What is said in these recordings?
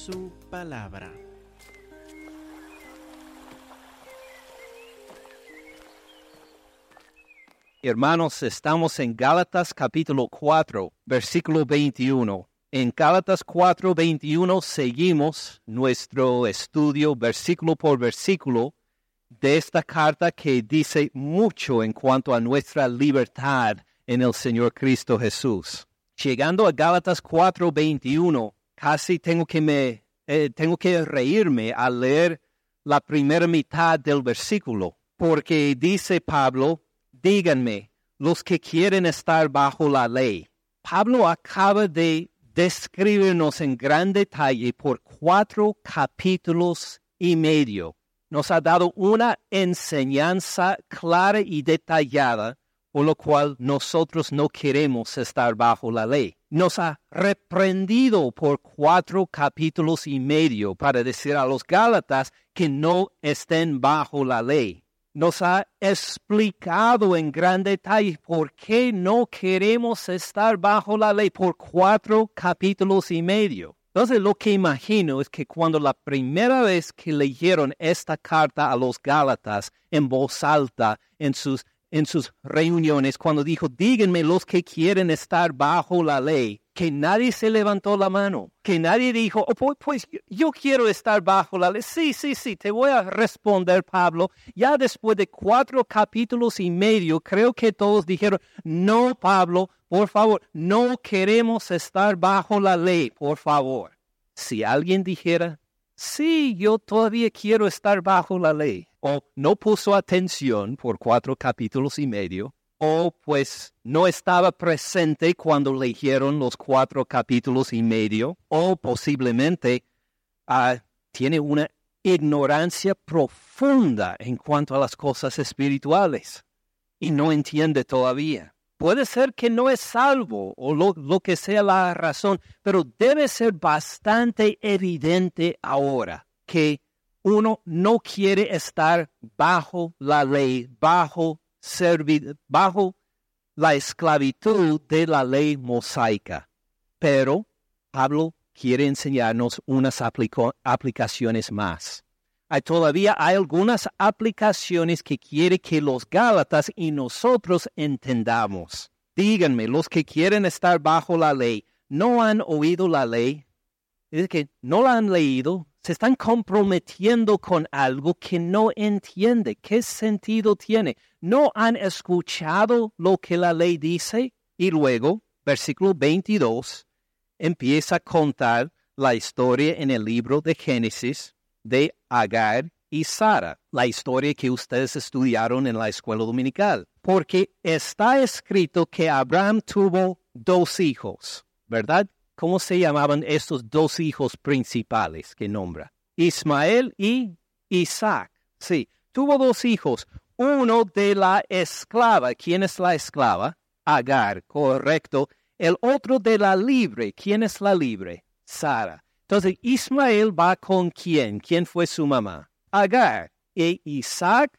su palabra. Hermanos, estamos en Gálatas capítulo 4, versículo 21. En Gálatas 4, 21 seguimos nuestro estudio versículo por versículo de esta carta que dice mucho en cuanto a nuestra libertad en el Señor Cristo Jesús. Llegando a Gálatas 4, 21, casi tengo que, me, eh, tengo que reírme al leer la primera mitad del versículo, porque dice Pablo, díganme, los que quieren estar bajo la ley. Pablo acaba de describirnos en gran detalle por cuatro capítulos y medio. Nos ha dado una enseñanza clara y detallada, por lo cual nosotros no queremos estar bajo la ley. Nos ha reprendido por cuatro capítulos y medio para decir a los Gálatas que no estén bajo la ley nos ha explicado en gran detalle por qué no queremos estar bajo la ley por cuatro capítulos y medio. Entonces lo que imagino es que cuando la primera vez que leyeron esta carta a los Gálatas en voz alta en sus, en sus reuniones, cuando dijo, díganme los que quieren estar bajo la ley, que nadie se levantó la mano, que nadie dijo, oh, pues, pues, yo quiero estar bajo la ley. Sí, sí, sí, te voy a responder, Pablo. Ya después de cuatro capítulos y medio, creo que todos dijeron, no, Pablo, por favor, no queremos estar bajo la ley, por favor. Si alguien dijera, sí, yo todavía quiero estar bajo la ley, o no puso atención por cuatro capítulos y medio, o pues no estaba presente cuando leyeron los cuatro capítulos y medio, o posiblemente ah, tiene una ignorancia profunda en cuanto a las cosas espirituales y no entiende todavía. Puede ser que no es salvo o lo, que sea la razón, pero debe ser bastante evidente ahora que uno no quiere estar bajo la ley, bajo bajo la esclavitud de la ley mosaica. Pero Pablo quiere enseñarnos unas aplicaciones más. Hay, todavía hay algunas aplicaciones que quiere que los Gálatas y nosotros entendamos. Díganme, los que quieren estar bajo la ley, ¿no han oído la ley? Es que no la han leído, se están comprometiendo con algo que no entiende. ¿Qué sentido tiene? ¿No han escuchado lo que la ley dice? Y luego, versículo 22, empieza a contar la historia en el libro de Génesis de Agar y Sara, la historia que ustedes estudiaron en la escuela dominical, porque está escrito que Abraham tuvo dos hijos, ¿verdad? ¿Cómo se llamaban estos dos hijos principales que nombra? Ismael y Isaac. Sí, tuvo dos hijos. Uno de la esclava. ¿Quién es la esclava? Agar, correcto. El otro de la libre. ¿Quién es la libre? Sara. Entonces, Ismael va con quién? ¿Quién fue su mamá? Agar. E Isaac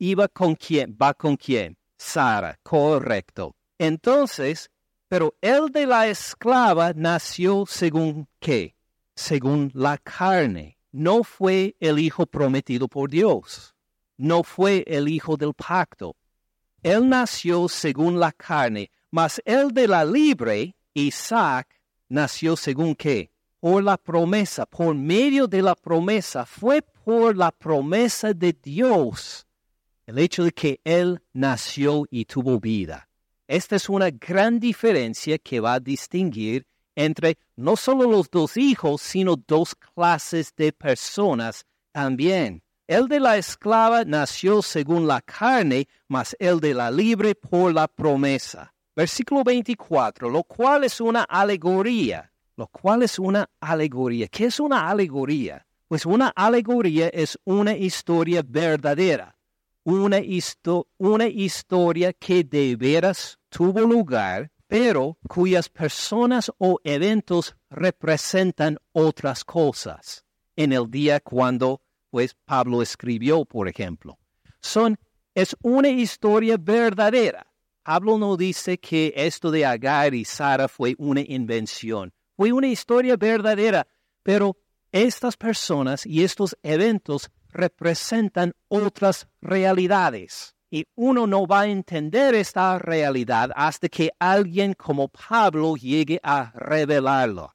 iba con quién? Va con quién? Sara, correcto. Entonces, pero el de la esclava nació según qué? Según la carne. No fue el hijo prometido por Dios. No fue el hijo del pacto. Él nació según la carne, mas el de la libre, Isaac, nació según qué? Por la promesa, por medio de la promesa, fue por la promesa de Dios el hecho de que él nació y tuvo vida. Esta es una gran diferencia que va a distinguir entre no solo los dos hijos, sino dos clases de personas también. El de la esclava nació según la carne, mas el de la libre por la promesa. Versículo 24, lo cual es una alegoría. Lo cual es una alegoría. ¿Qué es una alegoría? Pues una alegoría es una historia verdadera una, una historia que de veras tuvo lugar, pero cuyas personas o eventos representan otras cosas. En el día cuando, pues, Pablo escribió, por ejemplo. Son, es una historia verdadera. Pablo no dice que esto de Agar y Sara fue una invención. Fue una historia verdadera. Pero estas personas y estos eventos representan otras realidades. Y uno no va a entender esta realidad hasta que alguien como Pablo llegue a revelarlo.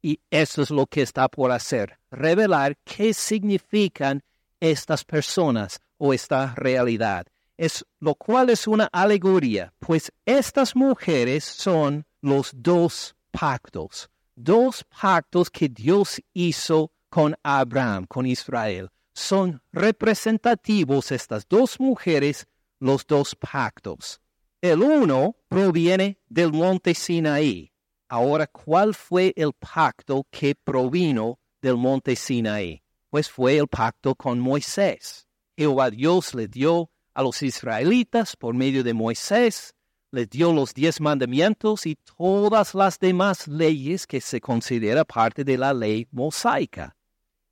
Y eso es lo que está por hacer, revelar qué significan estas personas o esta realidad. Es, lo cual es una alegoría, pues estas mujeres son los dos pactos, dos pactos que Dios hizo con Abraham, con Israel. Son representativos estas dos mujeres, los dos pactos. El uno proviene del monte Sinaí. Ahora, ¿cuál fue el pacto que provino del monte Sinaí? Pues fue el pacto con Moisés. Jehová Dios le dio a los israelitas por medio de Moisés le dio los diez mandamientos y todas las demás leyes que se considera parte de la ley mosaica.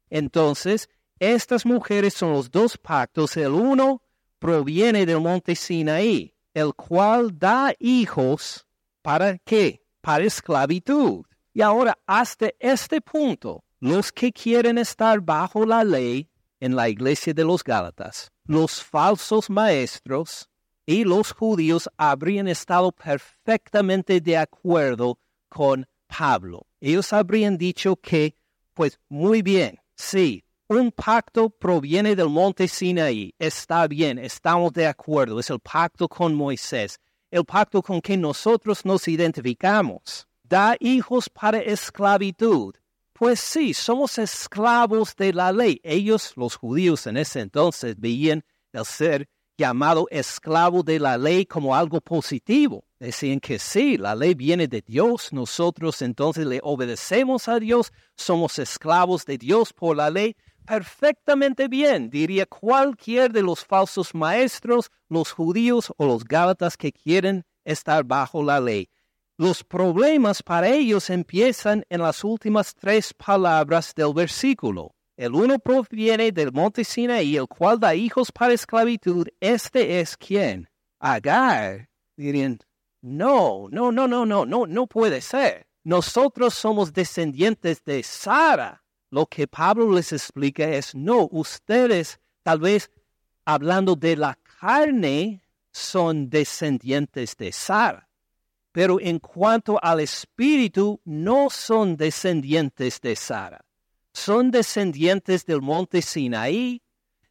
Entonces, estas mujeres son los dos pactos. El uno proviene del monte Sinaí, el cual da hijos para qué? Para esclavitud. Y ahora, hasta este punto, los que quieren estar bajo la ley en la iglesia de los Gálatas, los falsos maestros, y los judíos habrían estado perfectamente de acuerdo con Pablo. Ellos habrían dicho que, pues muy bien, sí, un pacto proviene del monte Sinaí, está bien, estamos de acuerdo, es el pacto con Moisés, el pacto con que nosotros nos identificamos. Da hijos para esclavitud. Pues sí, somos esclavos de la ley. Ellos, los judíos en ese entonces, veían el ser llamado esclavo de la ley como algo positivo. Decían que sí, la ley viene de Dios, nosotros entonces le obedecemos a Dios, somos esclavos de Dios por la ley. Perfectamente bien, diría cualquier de los falsos maestros, los judíos o los gálatas que quieren estar bajo la ley. Los problemas para ellos empiezan en las últimas tres palabras del versículo. El uno proviene del monte Sinaí, el cual da hijos para esclavitud. Este es quien? Agar. Dirían, no, no, no, no, no, no, no puede ser. Nosotros somos descendientes de Sara. Lo que Pablo les explica es, no, ustedes tal vez hablando de la carne son descendientes de Sara. Pero en cuanto al espíritu, no son descendientes de Sara son descendientes del monte Sinaí,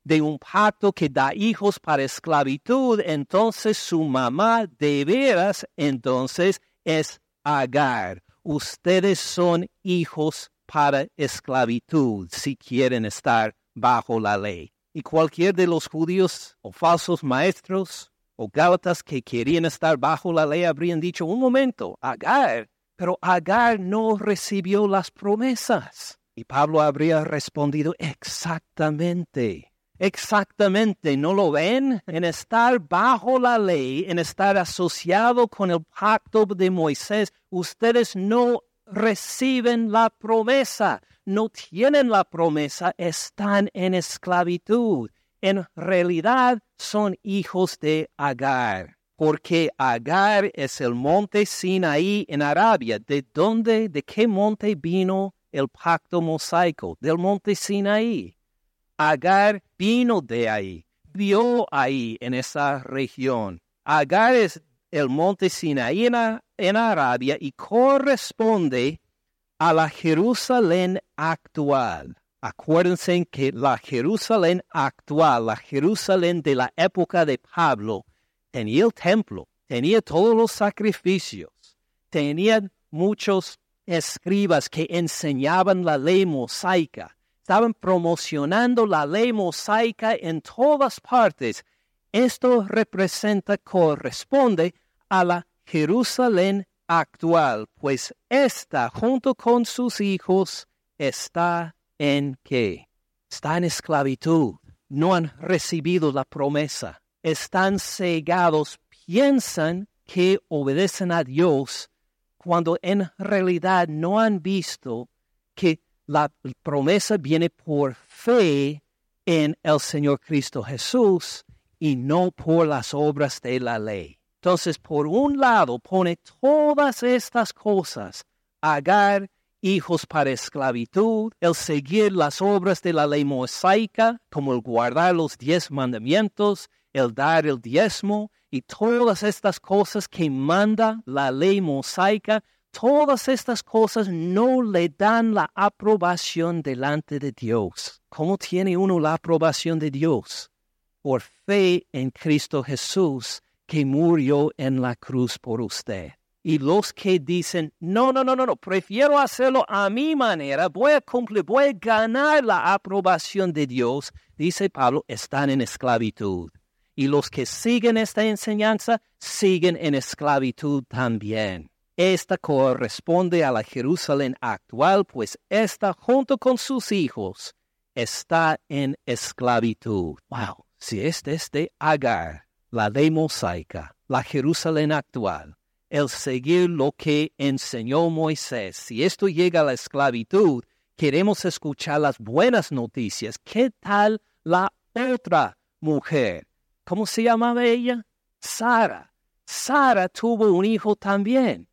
de un pacto que da hijos para esclavitud, entonces su mamá de veras entonces es Agar. Ustedes son hijos para esclavitud si quieren estar bajo la ley. Y cualquier de los judíos o falsos maestros o gálatas que querían estar bajo la ley habrían dicho, un momento, Agar, pero Agar no recibió las promesas. Y Pablo habría respondido, exactamente, exactamente, ¿no lo ven? En estar bajo la ley, en estar asociado con el pacto de Moisés, ustedes no reciben la promesa, no tienen la promesa, están en esclavitud. En realidad son hijos de Agar porque Agar es el monte Sinaí en Arabia. ¿De dónde, de qué monte vino el pacto mosaico del monte Sinaí. Agar vino de ahí, vio ahí en esa región. Agar es el monte Sinaí en, Arabia y corresponde a la Jerusalén actual. Acuérdense que la Jerusalén actual, la Jerusalén de la época de Pablo, tenía el templo, tenía todos los sacrificios, tenía muchos escribas que enseñaban la ley mosaica. Estaban promocionando la ley mosaica en todas partes. Esto representa, corresponde a la Jerusalén actual, pues esta, junto con sus hijos, está en qué? Está en esclavitud. No han recibido la promesa. Están cegados, piensan que obedecen a Dios cuando en realidad no han visto que la promesa viene por fe en el Señor Cristo Jesús y no por las obras de la ley. Entonces, por un lado, pone todas estas cosas, Agar hijos para esclavitud, el seguir las obras de la ley mosaica, como el guardar los diez mandamientos, el dar el diezmo y todas estas cosas que manda la ley mosaica, todas estas cosas no le dan la aprobación delante de Dios. ¿Cómo tiene uno la aprobación de Dios? Por fe en Cristo Jesús, que murió en la cruz por usted. Y los que dicen, no, no, no, no, no, prefiero hacerlo a mi manera, voy a cumplir, voy a ganar la aprobación de Dios, dice Pablo, están en esclavitud. Y los que siguen esta enseñanza siguen en esclavitud también. Esta corresponde a la Jerusalén actual, pues esta, junto con sus hijos, está en esclavitud. Wow, si este es de Agar, la ley mosaica, la Jerusalén actual, el seguir lo que enseñó Moisés. Si esto llega a la esclavitud, queremos escuchar las buenas noticias. ¿Qué tal la otra mujer? ¿Cómo se llamaba ella? Sara. Sara tuvo un hijo también.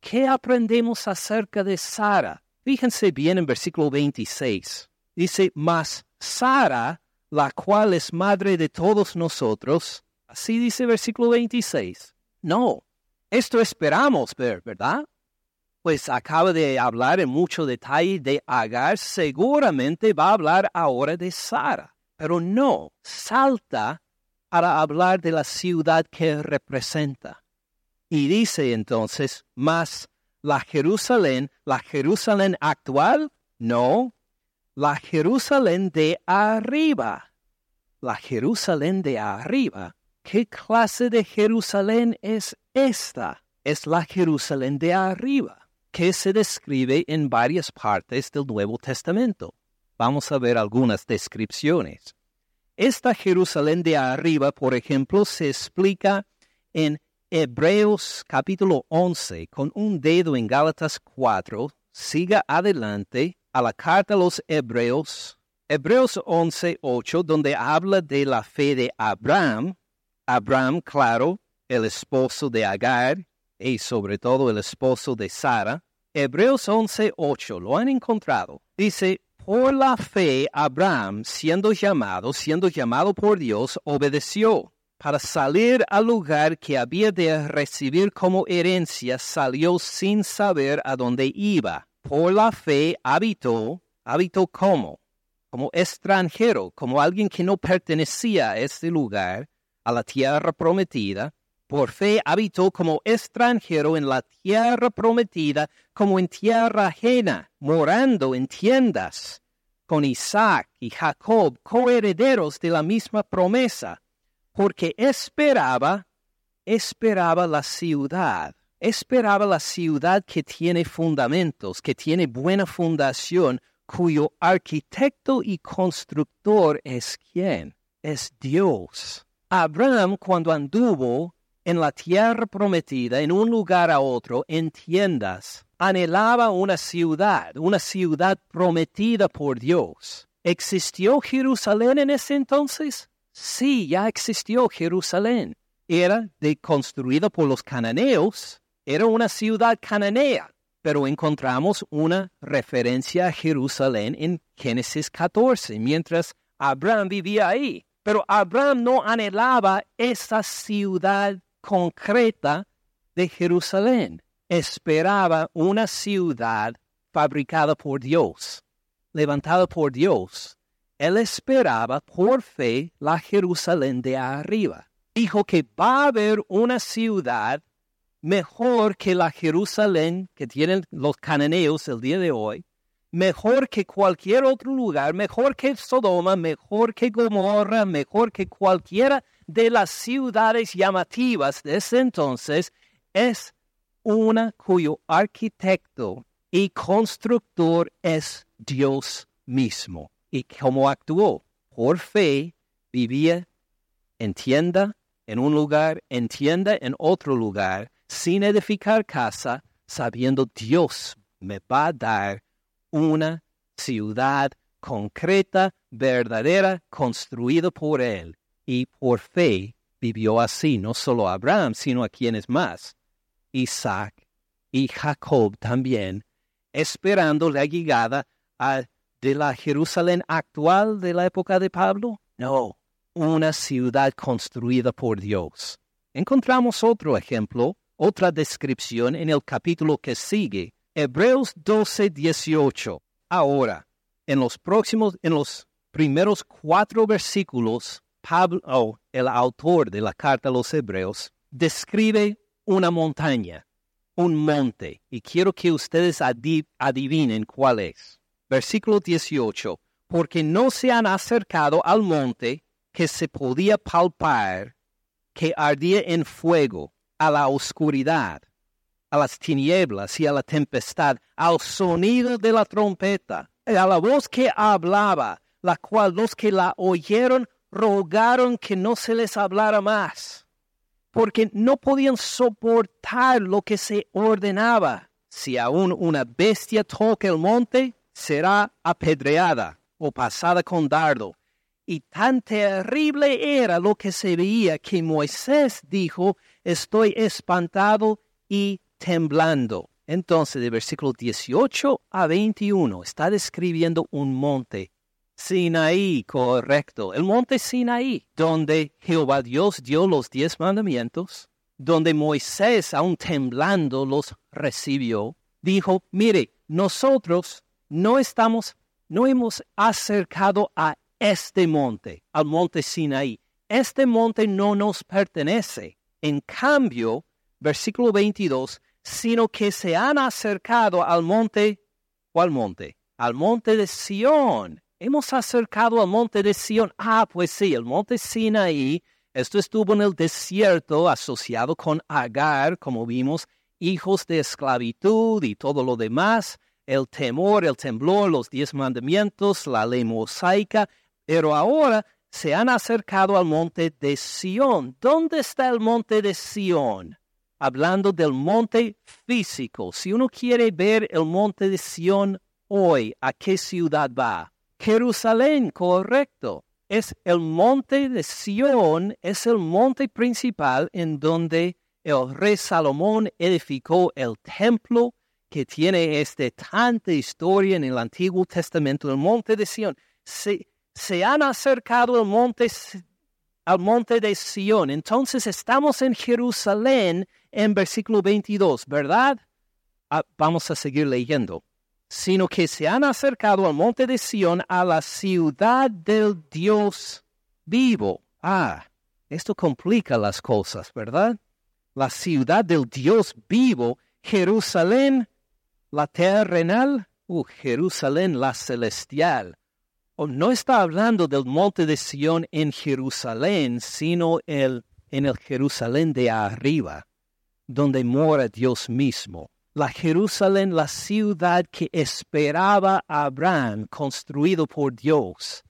¿Qué aprendemos acerca de Sara? Fíjense bien en versículo 26. Dice, mas Sara, la cual es madre de todos nosotros, así dice versículo 26. No, esto esperamos ver, ¿verdad? Pues acaba de hablar en mucho detalle de Agar, seguramente va a hablar ahora de Sara, pero no, salta para hablar de la ciudad que representa. Y dice entonces, más la Jerusalén, la Jerusalén actual, no, la Jerusalén de arriba. La Jerusalén de arriba. ¿Qué clase de Jerusalén es esta es la Jerusalén de arriba, que se describe en varias partes del Nuevo Testamento. Vamos a ver algunas descripciones. Esta Jerusalén de arriba, por ejemplo, se explica en Hebreos capítulo 11 con un dedo en Gálatas 4. Siga adelante a la carta a los Hebreos, Hebreos 11, 8, donde habla de la fe de Abraham. Abraham, claro, el esposo de Agar y sobre todo el esposo de Sara. Hebreos 11:8 lo han encontrado. Dice, por la fe Abraham, siendo llamado, siendo llamado por Dios, obedeció. Para salir al lugar que había de recibir como herencia, salió sin saber a dónde iba. Por la fe habitó, habitó como, como extranjero, como alguien que no pertenecía a este lugar, a la tierra prometida, por fe habitó como extranjero en la tierra prometida, como en tierra ajena, morando en tiendas, con Isaac y Jacob, coherederos de la misma promesa, porque esperaba, esperaba la ciudad, esperaba la ciudad que tiene fundamentos, que tiene buena fundación, cuyo arquitecto y constructor es quién? Es Dios. Abraham cuando anduvo en la tierra prometida, en un lugar a otro, en tiendas, anhelaba una ciudad, una ciudad prometida por Dios. ¿Existió Jerusalén en ese entonces? Sí, ya existió Jerusalén. Era de, construida por los cananeos, era una ciudad cananea, pero encontramos una referencia a Jerusalén en Génesis 14, mientras Abraham vivía ahí. Pero Abraham no anhelaba esa ciudad concreta de Jerusalén. Esperaba una ciudad fabricada por Dios, levantada por Dios. Él esperaba por fe la Jerusalén de arriba. Dijo que va a haber una ciudad mejor que la Jerusalén que tienen los cananeos el día de hoy, mejor que cualquier otro lugar, mejor que Sodoma, mejor que Gomorra, mejor que cualquiera de las ciudades llamativas de ese entonces, es una cuyo arquitecto y constructor es Dios mismo. Y cómo actuó, por fe, vivía en tienda en un lugar, en tienda en otro lugar, sin edificar casa, sabiendo Dios me va a dar una ciudad concreta, verdadera, construida por Él. Y por fe vivió así, no solo Abraham, sino a quienes más, Isaac y Jacob también, esperando la llegada de la Jerusalén actual de la época de Pablo? No, una ciudad construida por Dios. Encontramos otro ejemplo, otra descripción en el capítulo que sigue, Hebreos 12, 18. Ahora, en los próximos, en los primeros cuatro versículos, Pablo, oh, el autor de la carta a los Hebreos, describe una montaña, un monte, y quiero que ustedes adivinen cuál es. Versículo 18, porque no se han acercado al monte que se podía palpar, que ardía en fuego, a la oscuridad, a las tinieblas y a la tempestad, al sonido de la trompeta, a la voz que hablaba, la cual los que la oyeron rogaron que no se les hablara más, porque no podían soportar lo que se ordenaba. Si aún una bestia toca el monte, será apedreada o pasada con dardo. Y tan terrible era lo que se veía que Moisés dijo, estoy espantado y temblando. Entonces, de versículo 18 a 21, está describiendo un monte Sinaí, correcto. El monte Sinaí, donde Jehová Dios dio los diez mandamientos, donde Moisés, aún temblando, los recibió, dijo, mire, nosotros no estamos, no hemos acercado a este monte, al monte Sinaí. Este monte no nos pertenece. En cambio, versículo 22, sino que se han acercado al monte, ¿cuál monte? Al monte de Sión hemos acercado al monte de Sión. Ah, pues sí, el monte Sinaí, esto estuvo en el desierto asociado con Agar, como vimos, hijos de esclavitud y todo lo demás, el temor, el temblor, los diez mandamientos, la ley mosaica, pero ahora se han acercado al monte de Sión. ¿Dónde está el monte de Sión? Hablando del monte físico. Si uno quiere ver el monte de Sión hoy, ¿a qué ciudad va? Jerusalén, correcto. Es el monte de Sión, es el monte principal en donde el rey Salomón edificó el templo que tiene este tanta historia en el Antiguo Testamento, el monte de Sión. Se, se han acercado monte, al monte de Sión. Entonces estamos en Jerusalén en versículo 22, ¿verdad? Ah, vamos a seguir leyendo sino que se han acercado al monte de Sión, a la ciudad del Dios vivo. Ah, esto complica las cosas, ¿verdad? La ciudad del Dios vivo, Jerusalén, la terrenal, uh, Jerusalén, la celestial. Oh, no está hablando del monte de Sión en Jerusalén, sino el, en el Jerusalén de arriba, donde mora Dios mismo la Jerusalén, la ciudad que esperaba Abraham, construido por Dios.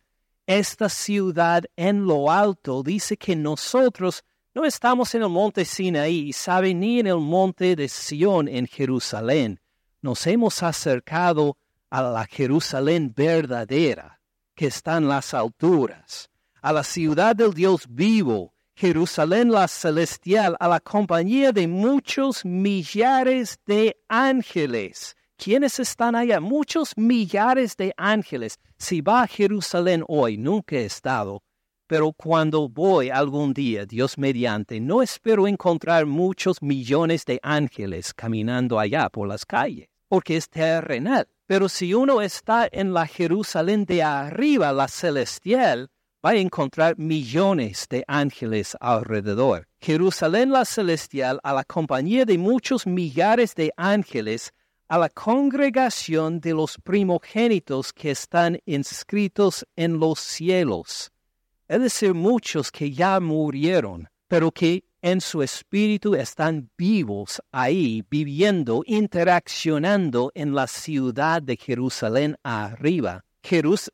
Esta ciudad en lo alto dice que nosotros no estamos en el monte Sinaí, sabe, ni en el monte de Sión en Jerusalén. Nos hemos acercado a la Jerusalén verdadera, que está en las alturas, a la ciudad del Dios vivo, Jerusalén la celestial a la compañía de muchos millares de ángeles. ¿Quiénes están allá? Muchos millares de ángeles. Si va a Jerusalén hoy, nunca he estado, pero cuando voy algún día, Dios mediante, no espero encontrar muchos millones de ángeles caminando allá por las calles, porque es terrenal. Pero si uno está en la Jerusalén de arriba, la celestial, va a encontrar millones de ángeles alrededor. Jerusalén la celestial, a la compañía de muchos millares de ángeles, a la congregación de los primogénitos que están inscritos en los cielos. Es decir, muchos que ya murieron, pero que en su espíritu están vivos ahí, viviendo, interaccionando en la ciudad de Jerusalén arriba.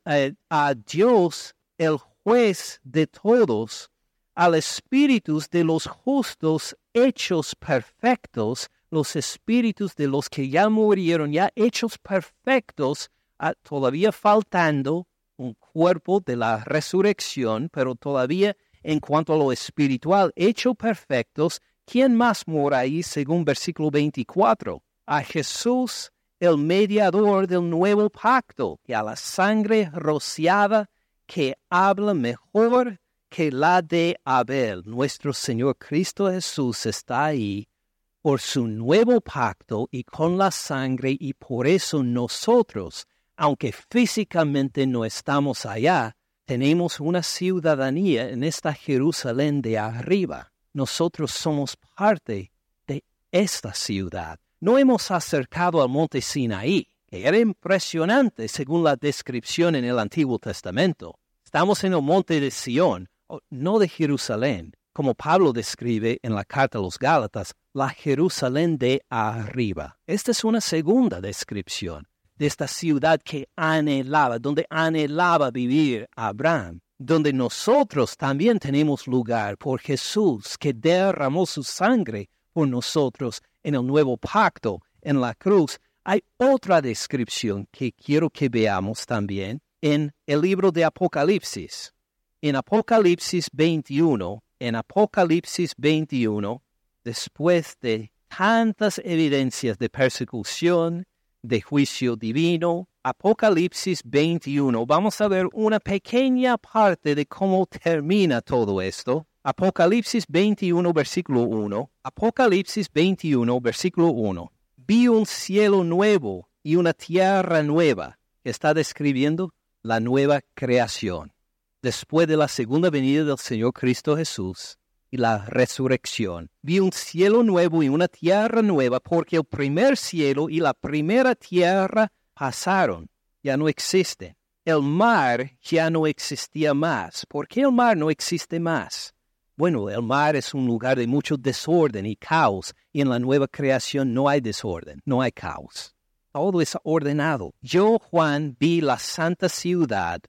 Eh, a Dios, el juez de todos, al espíritus de los justos hechos perfectos, los espíritus de los que ya murieron, ya hechos perfectos, ah, todavía faltando un cuerpo de la resurrección, pero todavía en cuanto a lo espiritual, hecho perfectos, ¿quién más mora ahí según versículo 24? A Jesús el mediador del nuevo pacto, y a la sangre rociada que habla mejor que la de Abel. Nuestro Señor Cristo Jesús está ahí por su nuevo pacto y con la sangre y por eso nosotros, aunque físicamente no estamos allá, tenemos una ciudadanía en esta Jerusalén de arriba. Nosotros somos parte de esta ciudad. No hemos acercado al monte Sinaí, que era impresionante según la descripción en el Antiguo Testamento. Estamos en el monte de Sión, no de Jerusalén, como Pablo describe en la carta a los Gálatas, la Jerusalén de arriba. Esta es una segunda descripción de esta ciudad que anhelaba, donde anhelaba vivir Abraham, donde nosotros también tenemos lugar por Jesús que derramó su sangre por nosotros en el nuevo pacto en la cruz. Hay otra descripción que quiero que veamos también en el libro de Apocalipsis. En Apocalipsis 21, en Apocalipsis 21, después de tantas evidencias de persecución, de juicio divino, Apocalipsis 21, vamos a ver una pequeña parte de cómo termina todo esto. Apocalipsis 21, versículo 1. Apocalipsis 21, versículo 1. Vi un cielo nuevo y una tierra nueva. Está describiendo la nueva creación después de la segunda venida del Señor Cristo Jesús y la resurrección. Vi un cielo nuevo y una tierra nueva porque el primer cielo y la primera tierra pasaron, ya no existen. El mar ya no existía más. ¿Por qué el mar no existe más? Bueno, el mar es un lugar de mucho desorden y caos, y en la nueva creación no hay desorden, no hay caos. Todo es ordenado. Yo, Juan, vi la santa ciudad,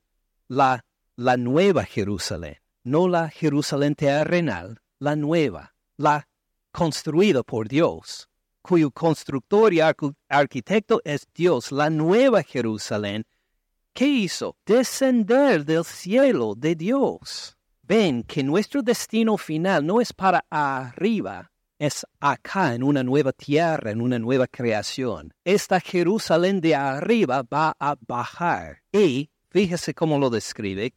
la la nueva Jerusalén, no la Jerusalén terrenal, la nueva, la construida por Dios, cuyo constructor y arquitecto es Dios, la nueva Jerusalén. ¿Qué hizo? Descender del cielo de Dios. Ven que nuestro destino final no es para arriba, es acá en una nueva tierra, en una nueva creación. Esta Jerusalén de arriba va a bajar. Y fíjese cómo lo describe,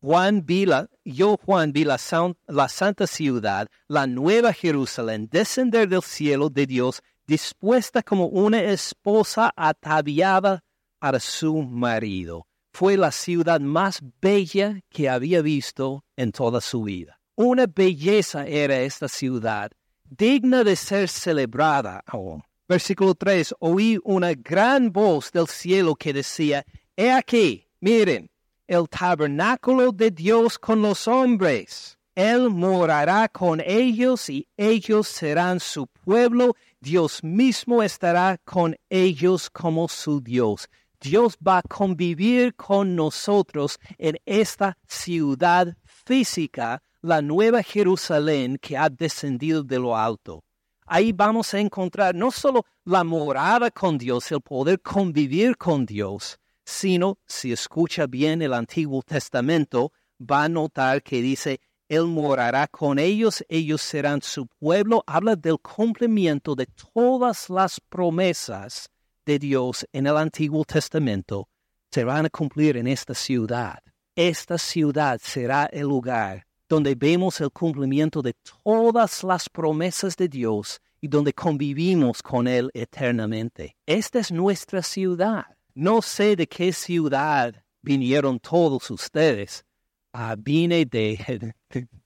Juan Vila, yo Juan vi la, la santa ciudad, la nueva Jerusalén, descender del cielo de Dios, dispuesta como una esposa ataviada para su marido. Fue la ciudad más bella que había visto en toda su vida. Una belleza era esta ciudad, digna de ser celebrada aún. Versículo 3, oí una gran voz del cielo que decía, He aquí, miren, el tabernáculo de Dios con los hombres. Él morará con ellos y ellos serán su pueblo. Dios mismo estará con ellos como su Dios. Dios va a convivir con nosotros en esta ciudad física, la nueva Jerusalén que ha descendido de lo alto. Ahí vamos a encontrar no solo la morada con Dios, el poder convivir con Dios, sino si escucha bien el Antiguo Testamento, va a notar que dice, Él morará con ellos, ellos serán su pueblo. Habla del cumplimiento de todas las promesas de Dios en el Antiguo Testamento. Se van a cumplir en esta ciudad. Esta ciudad será el lugar donde vemos el cumplimiento de todas las promesas de Dios y donde convivimos con Él eternamente. Esta es nuestra ciudad. No sé de qué ciudad vinieron todos ustedes. Vine de,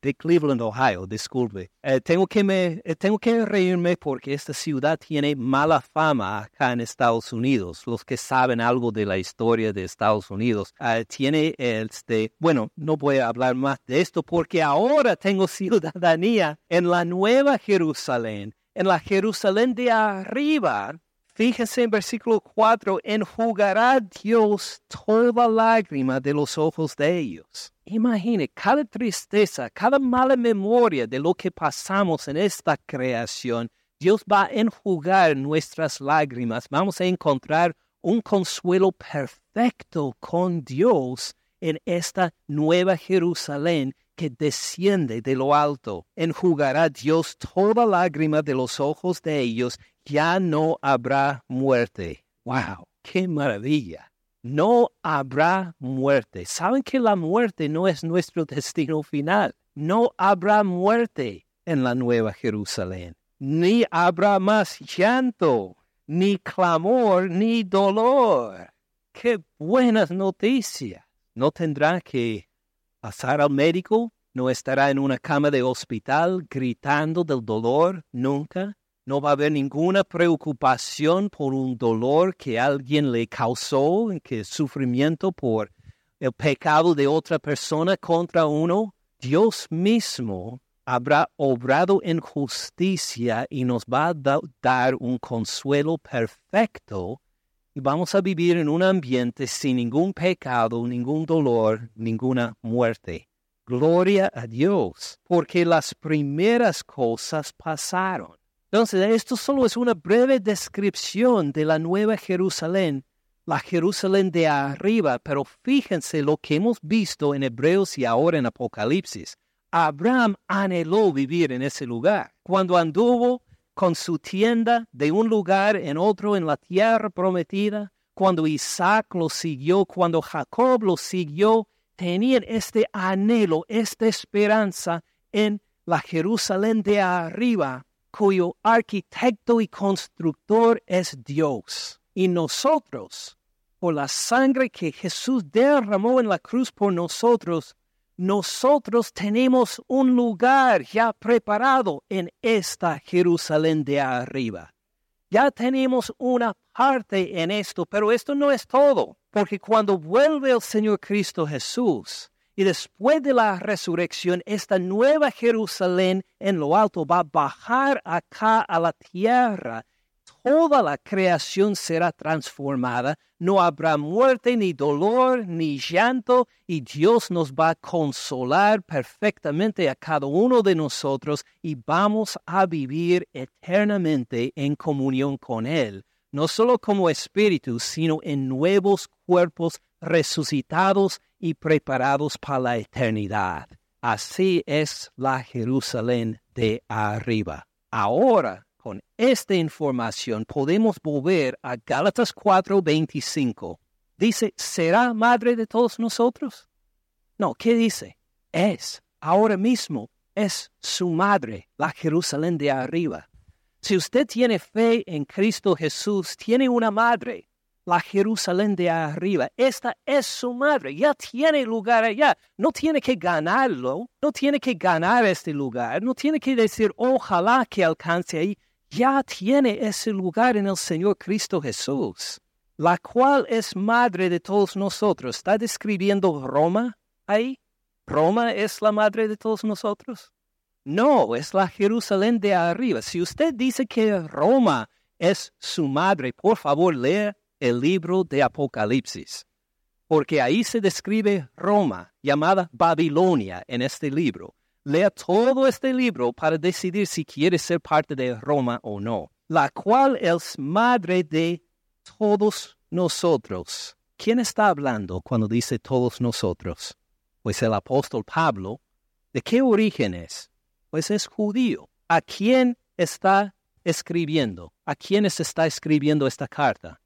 de, Cleveland, Ohio, disculpe. Eh, tengo, que me, eh, tengo que reírme porque esta ciudad tiene mala fama acá en Estados Unidos. Los que saben algo de la historia de Estados Unidos, ah, tiene este, bueno, no voy a hablar más de esto porque ahora tengo ciudadanía en la Nueva Jerusalén, en la Jerusalén de arriba, Fíjense en versículo 4, enjugará Dios toda lágrima de los ojos de ellos. Imagine cada tristeza, cada mala memoria de lo que pasamos en esta creación. Dios va a enjugar nuestras lágrimas. Vamos a encontrar un consuelo perfecto con Dios en esta nueva Jerusalén que desciende de lo alto. Enjugará Dios toda lágrima de los ojos de ellos ya no habrá muerte. ¡Wow! ¡Qué maravilla! No habrá muerte. ¿Saben que la muerte no es nuestro destino final? No habrá muerte en la nueva Jerusalén. Ni habrá más llanto, ni clamor, ni dolor. ¡Qué buenas noticias! No tendrá que pasar al médico, no estará en una cama de hospital gritando del dolor nunca. No va a haber ninguna preocupación por un dolor que alguien le causó, que sufrimiento por el pecado de otra persona contra uno. Dios mismo habrá obrado en justicia y nos va a dar un consuelo perfecto y vamos a vivir en un ambiente sin ningún pecado, ningún dolor, ninguna muerte. Gloria a Dios, porque las primeras cosas pasaron. Entonces, esto solo es una breve descripción de la nueva Jerusalén, la Jerusalén de arriba, pero fíjense lo que hemos visto en Hebreos y ahora en Apocalipsis. Abraham anheló vivir en ese lugar. Cuando anduvo con su tienda de un lugar en otro en la tierra prometida, cuando Isaac lo siguió, cuando Jacob lo siguió, tenían este anhelo, esta esperanza en la Jerusalén de arriba, cuyo arquitecto y constructor es Dios. Y nosotros, por la sangre que Jesús derramó en la cruz por nosotros, nosotros tenemos un lugar ya preparado en esta Jerusalén de arriba. Ya tenemos una parte en esto, pero esto no es todo, porque cuando vuelve el Señor Cristo Jesús y después de la resurrección, esta nueva Jerusalén en lo alto va a bajar acá a la tierra. Toda la creación será transformada, no habrá muerte, ni dolor, ni llanto, y Dios nos va a consolar perfectamente a cada uno de nosotros y vamos a vivir eternamente en comunión con Él, no solo como espíritus, sino en nuevos cuerpos resucitados y preparados para la eternidad. Así es la Jerusalén de arriba. Ahora con esta información podemos volver a Gálatas 4:25. Dice, ¿será madre de todos nosotros? No, ¿qué dice? Es, ahora mismo, es su madre, la Jerusalén de arriba. Si usted tiene fe en Cristo Jesús, tiene una madre, la Jerusalén de arriba. Esta es su madre, ya tiene lugar allá. No tiene que ganarlo, no tiene que ganar este lugar, no tiene que decir, ojalá que alcance ahí ya tiene ese lugar en el Señor Cristo Jesús, la cual es madre de todos nosotros. ¿Está describiendo Roma ahí? ¿Roma es la madre de todos nosotros? No, es la Jerusalén de arriba. Si usted dice que Roma es su madre, por favor lea el libro de Apocalipsis, porque ahí se describe Roma, llamada Babilonia en este libro. Lea todo este libro para decidir si quiere ser parte de Roma o no, la cual es madre de todos nosotros. ¿Quién está hablando cuando dice todos nosotros? Pues el apóstol Pablo. ¿De qué origen es? Pues es judío. ¿A quién está escribiendo? ¿A quiénes está escribiendo esta carta?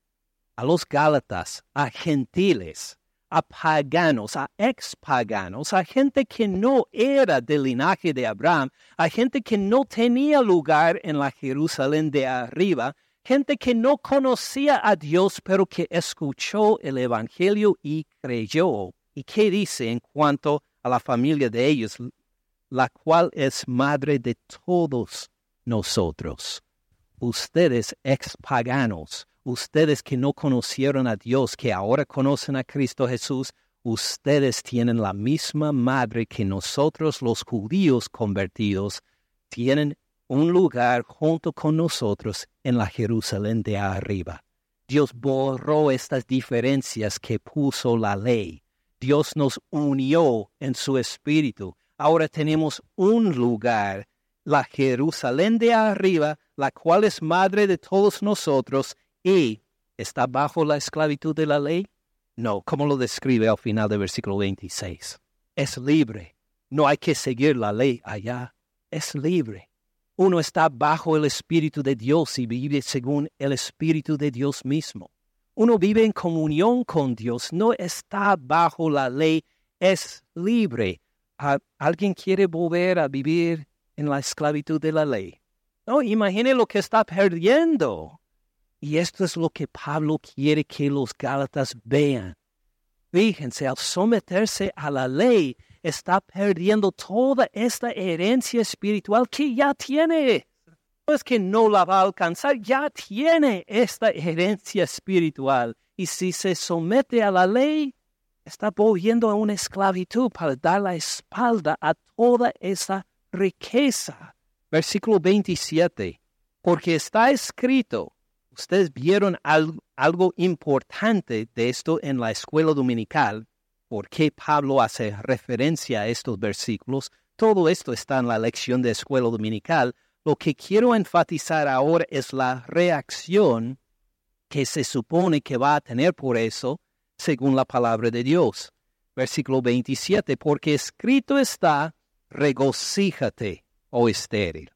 A los Gálatas, a gentiles, a paganos, a expaganos, a gente que no era del linaje de Abraham, a gente que no tenía lugar en la Jerusalén de arriba, gente que no conocía a Dios, pero que escuchó el Evangelio y creyó. ¿Y qué dice en cuanto a la familia de ellos, la cual es madre de todos nosotros? Ustedes expaganos, ustedes que no conocieron a Dios, que ahora conocen a Cristo Jesús, ustedes tienen la misma madre que nosotros los judíos convertidos, tienen un lugar junto con nosotros en la Jerusalén de arriba. Dios borró estas diferencias que puso la ley. Dios nos unió en su espíritu. Ahora tenemos un lugar, la Jerusalén de arriba, la cual es madre de todos nosotros y está bajo la esclavitud de la ley? No, como lo describe al final del versículo 26. Es libre. No hay que seguir la ley allá. Es libre. Uno está bajo el Espíritu de Dios y vive según el Espíritu de Dios mismo. uno vive en comunión con Dios, no está bajo la ley, es libre. ¿Alguien quiere volver a vivir en la esclavitud de la ley? No, imagine lo que está perdiendo. Y esto es lo que Pablo quiere que los Gálatas vean. Fíjense, al someterse a la ley, está perdiendo toda esta herencia espiritual que ya tiene. No es que no la va a alcanzar, ya tiene esta herencia espiritual. Y si se somete a la ley, está volviendo a una esclavitud para dar la espalda a toda esa riqueza. Versículo 27. Porque está escrito, ustedes vieron algo, importante de esto en la escuela dominical, por qué Pablo hace referencia a estos versículos. Todo esto está en la lección de escuela dominical. Lo que quiero enfatizar ahora es la reacción que se supone que va a tener por eso según la palabra de Dios. Versículo 27, porque escrito está, regocíjate, oh estéril.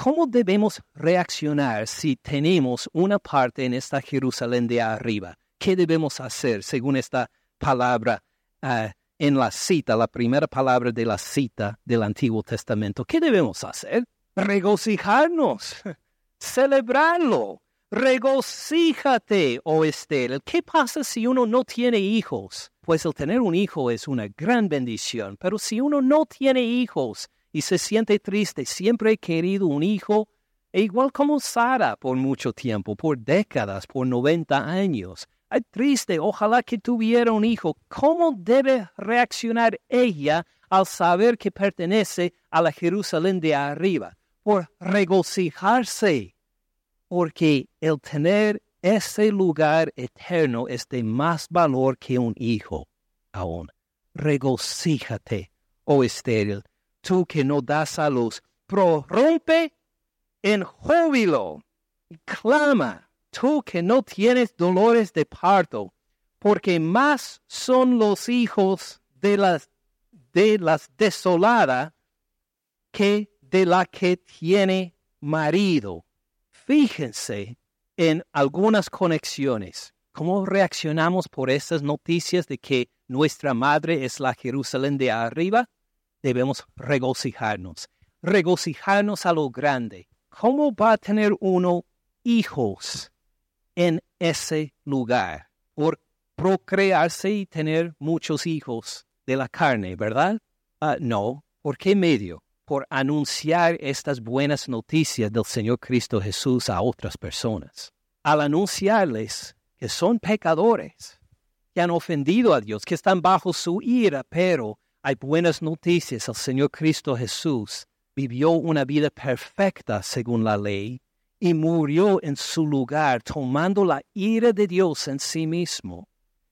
¿Cómo debemos reaccionar si tenemos una parte en esta Jerusalén de arriba? ¿Qué debemos hacer según esta palabra ah, en la cita, la primera palabra de la cita del Antiguo Testamento? ¿Qué debemos hacer? Regocijarnos, celebrarlo, regocíjate, oh estéril. ¿Qué pasa si uno no tiene hijos? Pues el tener un hijo es una gran bendición, pero si uno no tiene hijos y se siente triste, siempre he querido un hijo, e igual como Sara por mucho tiempo, por décadas, por 90 años. Ay, triste, ojalá que tuviera un hijo. ¿Cómo debe reaccionar ella al saber que pertenece a la Jerusalén de arriba? Por regocijarse porque el tener ese lugar eterno es de más valor que un hijo aún. Regocíjate, oh estéril, tú que no das a luz, prorrumpe en júbilo y clama, tú que no tienes dolores de parto, porque más son los hijos de las, de las desoladas que de la que tiene marido Fíjense en algunas conexiones. ¿Cómo reaccionamos por estas noticias de que nuestra madre es la Jerusalén de arriba? Debemos regocijarnos, regocijarnos a lo grande. ¿Cómo va a tener uno hijos en ese lugar? Por procrearse y tener muchos hijos de la carne, ¿verdad? Ah, no. ¿Por qué medio? por anunciar estas buenas noticias del Señor Cristo Jesús a otras personas. Al anunciarles que son pecadores, que han ofendido a Dios, que están bajo su ira, pero hay buenas noticias. El Señor Cristo Jesús vivió una vida perfecta según la ley y murió en su lugar tomando la ira de Dios en sí mismo,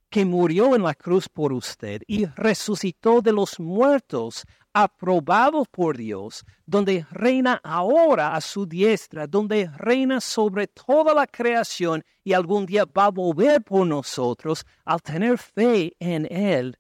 que murió en la cruz por usted y resucitó de los muertos aprobado por Dios, donde reina ahora a su diestra, donde reina sobre toda la creación y algún día va a volver por nosotros, al tener fe en Él,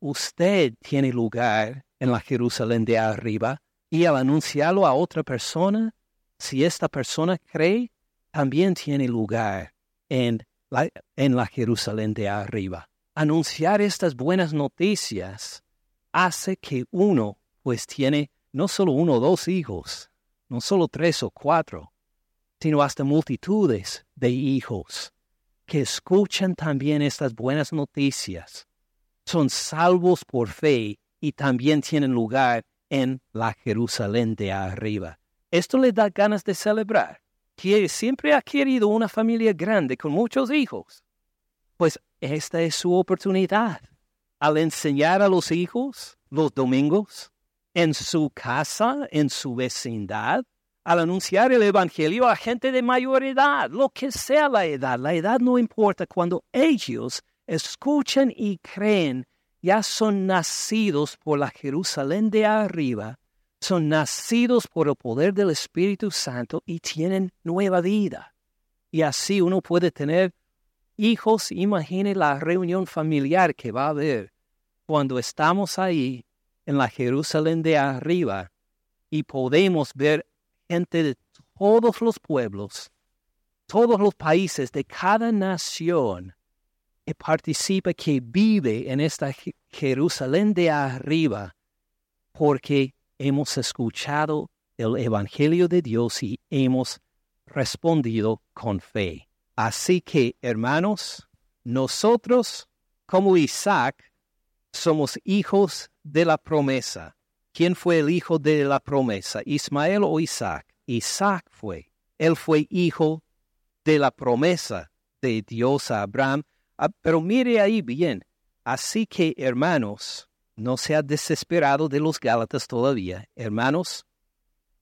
usted tiene lugar en la Jerusalén de arriba y al anunciarlo a otra persona, si esta persona cree, también tiene lugar en la, Jerusalén de arriba. Anunciar estas buenas noticias hace que uno pues tiene no solo uno o dos hijos, no solo tres o cuatro, sino hasta multitudes de hijos que escuchan también estas buenas noticias, son salvos por fe y también tienen lugar en la Jerusalén de arriba. Esto le da ganas de celebrar. Que siempre ha querido una familia grande con muchos hijos. Pues esta es su oportunidad al enseñar a los hijos los domingos, en su casa, en su vecindad, al anunciar el Evangelio a gente de mayor edad, lo que sea la edad, la edad no importa, cuando ellos escuchan y creen, ya son nacidos por la Jerusalén de arriba, son nacidos por el poder del Espíritu Santo y tienen nueva vida. Y así uno puede tener hijos, imagine la reunión familiar que va a haber cuando estamos ahí en la Jerusalén de arriba y podemos ver gente de todos los pueblos todos los países de cada nación que participa, que vive en esta Jerusalén de arriba, porque hemos escuchado el Evangelio de Dios y hemos respondido con fe. Así que, hermanos, nosotros, como Isaac, somos hijos de la promesa. ¿Quién fue el hijo de la promesa? ¿Ismael o Isaac? Isaac fue. Él fue hijo de la promesa de Dios a Abraham. Ah, pero mire ahí bien. Así que, hermanos, no se ha desesperado de los Gálatas todavía. Hermanos,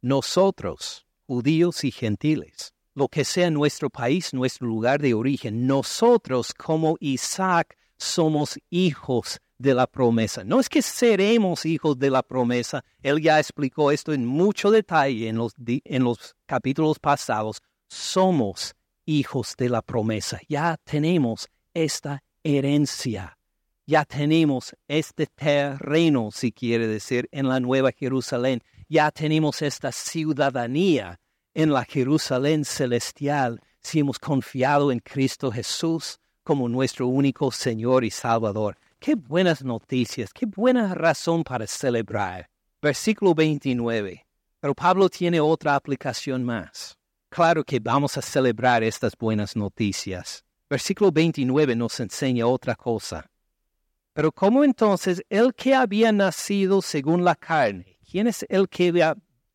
nosotros, judíos y gentiles, lo que sea nuestro país, nuestro lugar de origen, nosotros como Isaac somos hijos de la promesa. No es que seremos hijos de la promesa, él ya explicó esto en mucho detalle en los, en los capítulos pasados. Somos hijos de la promesa, ya tenemos esta herencia, ya tenemos este terreno, si quiere decir, en la Nueva Jerusalén, ya tenemos esta ciudadanía en la Jerusalén celestial si hemos confiado en Cristo Jesús como nuestro único Señor y Salvador. Qué buenas noticias, qué buena razón para celebrar. Versículo 29. Pero Pablo tiene otra aplicación más. Claro que vamos a celebrar estas buenas noticias. Versículo 29 nos enseña otra cosa. Pero ¿cómo entonces el que había nacido según la carne? ¿Quién es el que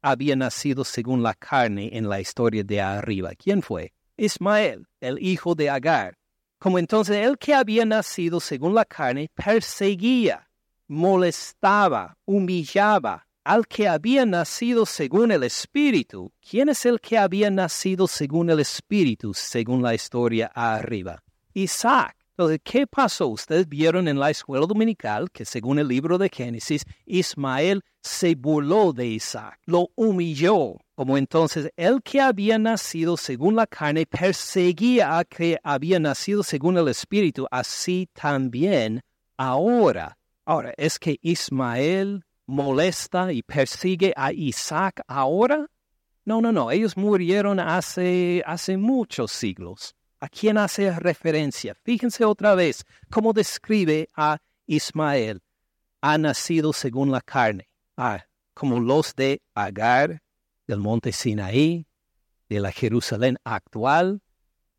había, nacido según la carne en la historia de arriba? ¿Quién fue? Ismael, el hijo de Agar como entonces el que había nacido según la carne perseguía, molestaba, humillaba al que había nacido según el Espíritu. ¿Quién es el que había nacido según el Espíritu, según la historia arriba? Isaac. Entonces, ¿qué pasó? Ustedes vieron en la escuela dominical que según el libro de Génesis, Ismael se burló de Isaac, lo humilló, como entonces el que había nacido según la carne perseguía a que había nacido según el Espíritu, así también ahora. Ahora, ¿es que Ismael molesta y persigue a Isaac ahora? No, no, no, ellos murieron hace, hace muchos siglos. ¿A quién hace referencia? Fíjense otra vez cómo describe a Ismael. Ha nacido según la carne. Ah, como los de Agar, del monte Sinaí, de la Jerusalén actual,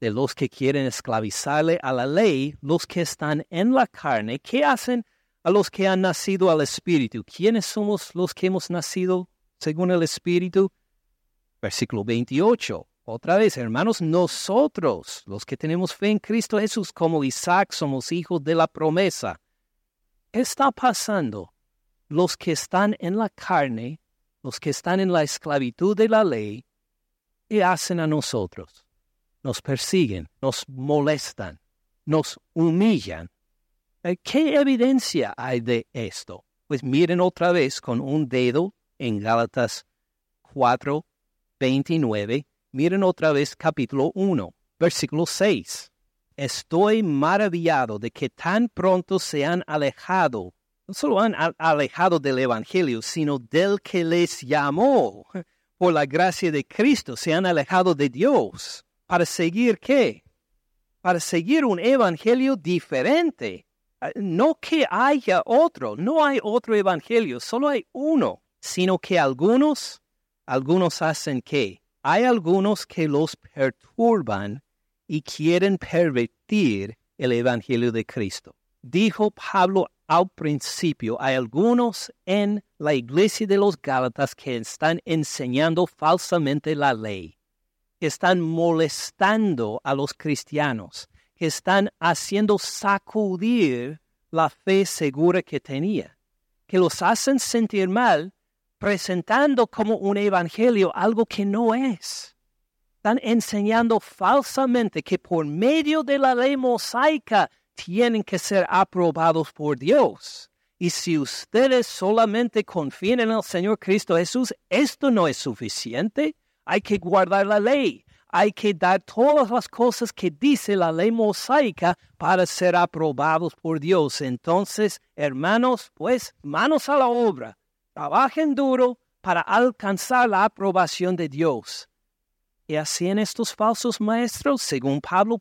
de los que quieren esclavizarle a la ley, los que están en la carne, ¿qué hacen a los que han nacido al Espíritu? ¿Quiénes somos los que hemos nacido según el Espíritu? Versículo 28. Otra vez, hermanos, nosotros, los que tenemos fe en Cristo Jesús, como Isaac, somos hijos de la promesa. ¿Qué está pasando? Los que están en la carne, los que están en la esclavitud de la ley, ¿qué hacen a nosotros? Nos persiguen, nos molestan, nos humillan. Eh, ¿Qué evidencia hay de esto? Pues miren otra vez con un dedo en Gálatas 4, 29 Miren otra vez capítulo 1, versículo 6. Estoy maravillado de que tan pronto se han alejado, no solo han alejado del Evangelio, sino del que les llamó. Por la gracia de Cristo se han alejado de Dios. ¿Para seguir qué? Para seguir un Evangelio diferente. Ah, no que haya otro, no hay otro Evangelio, solo hay uno, sino que algunos, algunos hacen qué? hay algunos que los perturban y quieren pervertir el Evangelio de Cristo. Dijo Pablo al principio, hay algunos en la iglesia de los Gálatas que están enseñando falsamente la ley, que están molestando a los cristianos, que están haciendo sacudir la fe segura que tenía, que los hacen sentir mal presentando como un evangelio algo que no es. Están enseñando falsamente que por medio de la ley mosaica tienen que ser aprobados por Dios. Y si ustedes solamente confían en el Señor Cristo Jesús, esto no es suficiente. Hay que guardar la ley. Hay que dar todas las cosas que dice la ley mosaica para ser aprobados por Dios. Entonces, hermanos, pues manos a la obra trabajen duro para alcanzar la aprobación de Dios. Y así en estos falsos maestros, según Pablo,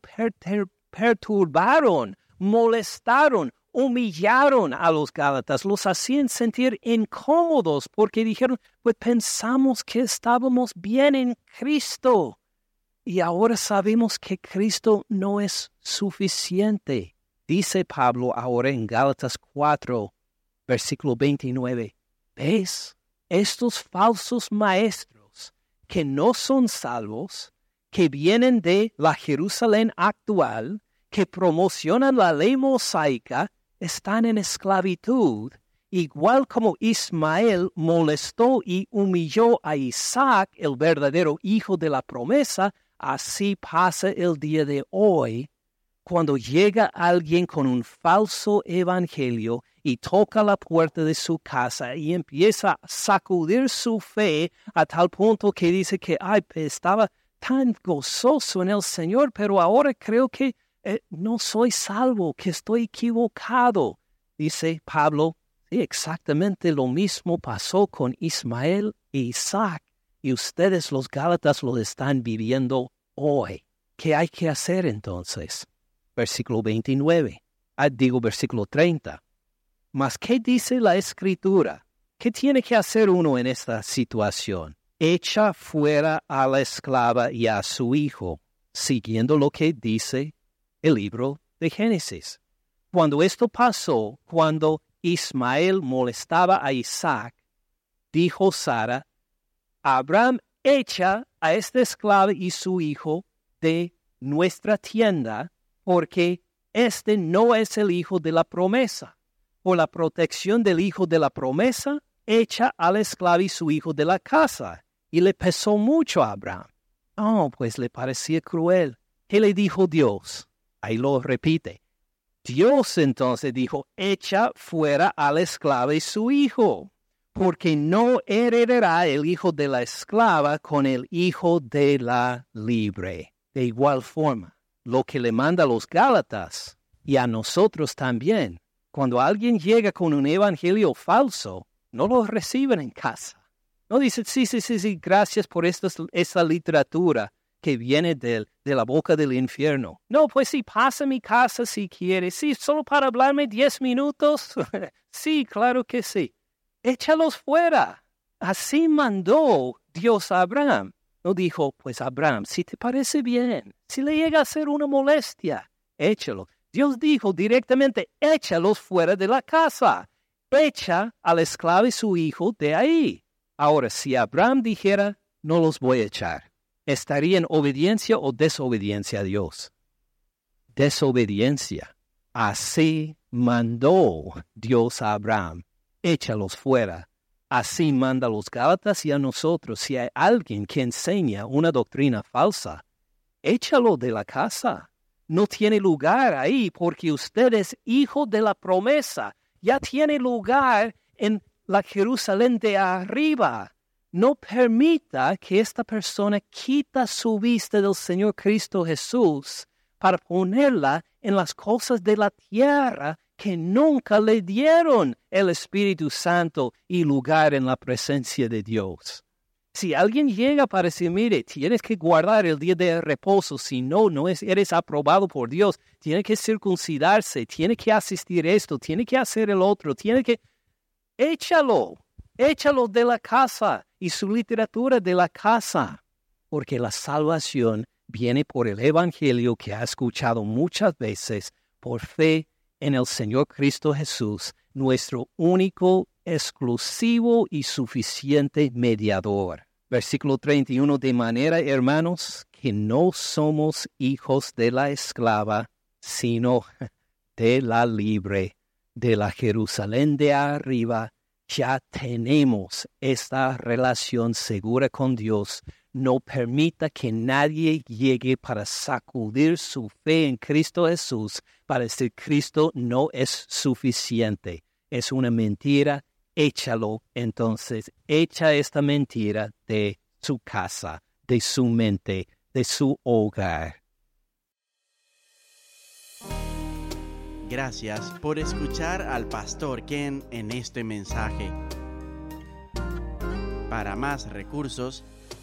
perturbaron, molestaron, humillaron a los Gálatas, los hacían sentir incómodos porque dijeron, pues pensamos que estábamos bien en Cristo y ahora sabemos que Cristo no es suficiente. Dice Pablo ahora en Gálatas 4, versículo 29, ¿ves? Estos falsos maestros que no son salvos, que vienen de la Jerusalén actual, que promocionan la ley mosaica, están en esclavitud, igual como Ismael molestó y humilló a Isaac, el verdadero hijo de la promesa, así pasa el día de hoy cuando llega alguien con un falso evangelio y toca la puerta de su casa y empieza a sacudir su fe a tal punto que dice que ay, estaba tan gozoso en el Señor, pero ahora creo que eh, no soy salvo, que estoy equivocado. Dice Pablo, sí, exactamente lo mismo pasó con Ismael e Isaac, y ustedes los Gálatas lo están viviendo hoy. ¿Qué hay que hacer entonces? Versículo 29. Ah, digo versículo 30. Mas, ¿qué dice la Escritura? ¿Qué tiene que hacer uno en esta situación? Echa fuera a la esclava y a su hijo, siguiendo lo que dice el libro de Génesis. Cuando esto pasó, cuando Ismael molestaba a Isaac, dijo Sara, Abraham echa a este esclavo y su hijo de nuestra tienda, porque este no es el hijo de la promesa. Por la protección del hijo de la promesa, echa al esclavo y su hijo de la casa. Y le pesó mucho a Abraham. Oh, pues le parecía cruel. ¿Qué le dijo Dios? Ahí lo repite. Dios entonces dijo, echa fuera al esclavo y su hijo, porque no heredará el hijo de la esclava con el hijo de la libre. De igual forma, lo que le manda a los Gálatas y a nosotros también, cuando alguien llega con un evangelio falso, no lo reciben en casa. No dicen, sí, sí, sí, sí, gracias por esta, literatura que viene de la boca del infierno. No, pues sí, pasa a mi casa si quieres. Sí, solo para hablarme diez minutos. sí, claro que sí. Échalos fuera. Así mandó Dios a Abraham. No dijo, pues Abraham, si te parece bien, si le llega a ser una molestia, échalo. Dios dijo directamente, échalos fuera de la casa. Echa al esclavo y su hijo de ahí. Ahora, si Abraham dijera, no los voy a echar, estaría en obediencia o desobediencia a Dios. Desobediencia. Así mandó Dios a Abraham. Échalos fuera. Así manda a los Gálatas y a nosotros. Si hay alguien que enseña una doctrina falsa, échalo de la casa. No tiene lugar ahí porque usted es hijo de la promesa. Ya tiene lugar en la Jerusalén de arriba no permita que esta persona quita su vista del Señor Cristo Jesús para ponerla en las cosas de la tierra que nunca le dieron el Espíritu Santo y lugar en la presencia de Dios. Si alguien llega para decir, mire, tienes que guardar el día de reposo, si no, no eres aprobado por Dios, tiene que circuncidarse, tiene que asistir esto, tiene que hacer el otro, tiene que... Échalo, échalo de la casa y su literatura de la casa, porque la salvación viene por el Evangelio que ha escuchado muchas veces por fe en el Señor Cristo Jesús, nuestro único, exclusivo y suficiente mediador. Versículo 31, de manera, hermanos, que no somos hijos de la esclava, sino de la libre, de la Jerusalén de arriba, ya tenemos esta relación segura con Dios. No permita que nadie llegue para sacudir su fe en Cristo Jesús, para decir Cristo no es suficiente. Es una mentira, échalo. Entonces, echa esta mentira de su casa, de su mente, de su hogar. Gracias por escuchar al pastor Ken en este mensaje. Para más recursos,